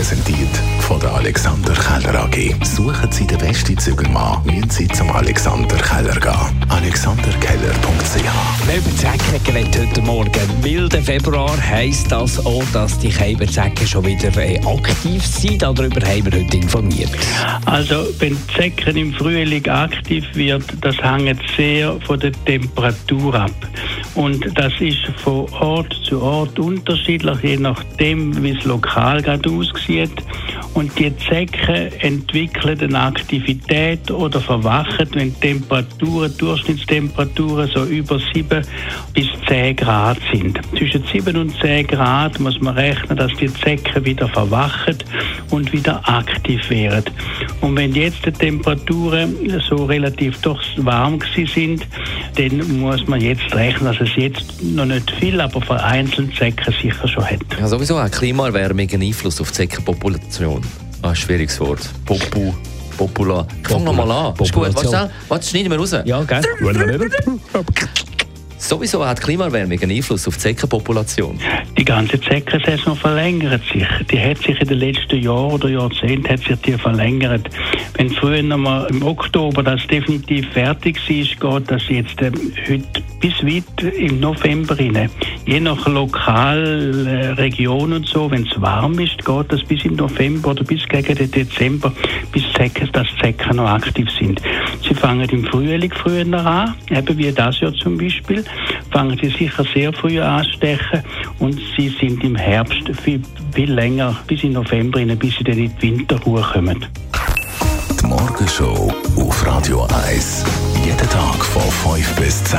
präsentiert von der Alexander Keller AG. Suchen Sie den besten Zügelmann, müssen Sie zum Alexander Keller gehen. AlexanderKeller.ch Wir überzecken heute Morgen. Milde Februar heisst das auch, dass die Kälberzecken schon wieder äh, aktiv sind. Darüber haben wir heute informiert. Also, wenn Zecken im Frühling aktiv wird, das hängt sehr von der Temperatur ab. Und das ist von Ort zu Ort unterschiedlich, je nachdem, wie es lokal gerade aussieht. Und die Zecken entwickeln eine Aktivität oder verwachen, wenn Temperaturen, Durchschnittstemperaturen so über 7 bis 10 Grad sind. Zwischen 7 und 10 Grad muss man rechnen, dass die Zecken wieder verwachen und wieder aktiv werden. Und wenn jetzt die Temperaturen so relativ doch warm sind, dann muss man jetzt rechnen, dass es jetzt noch nicht viel, aber vereinzelt Zecken sicher schon hat. Ja, sowieso hat Klimaerwärmung einen Einfluss auf die Zeckenpopulation. Ah, schwieriges Wort. Popu. Popula. Fang nochmal an. Ist gut. Warte, warte, schneiden wir raus. Ja, gell? Sowieso hat Klimaerwärmung einen Einfluss auf die Zeckenpopulation. Die ganze Zeckensaison verlängert sich. Die hat sich in den letzten Jahren oder Jahrzehnten hat sich die verlängert. Wenn früher noch mal im Oktober das definitiv fertig war, geht das jetzt äh, heute bis weit im November rein. Je nach Lokalregion äh, und so, wenn es warm ist, geht das bis im November oder bis gegen den Dezember, bis Zecken, dass Zecken noch aktiv sind. Sie fangen im Frühling früher an, eben wie das Jahr zum Beispiel fangen sie sicher sehr früh anstechen und sie sind im Herbst viel, viel länger, bis in November, bis sie dann in die Winterruhe kommen. Die Morgenshow auf Radio 1. Jeden Tag von 5 bis 10.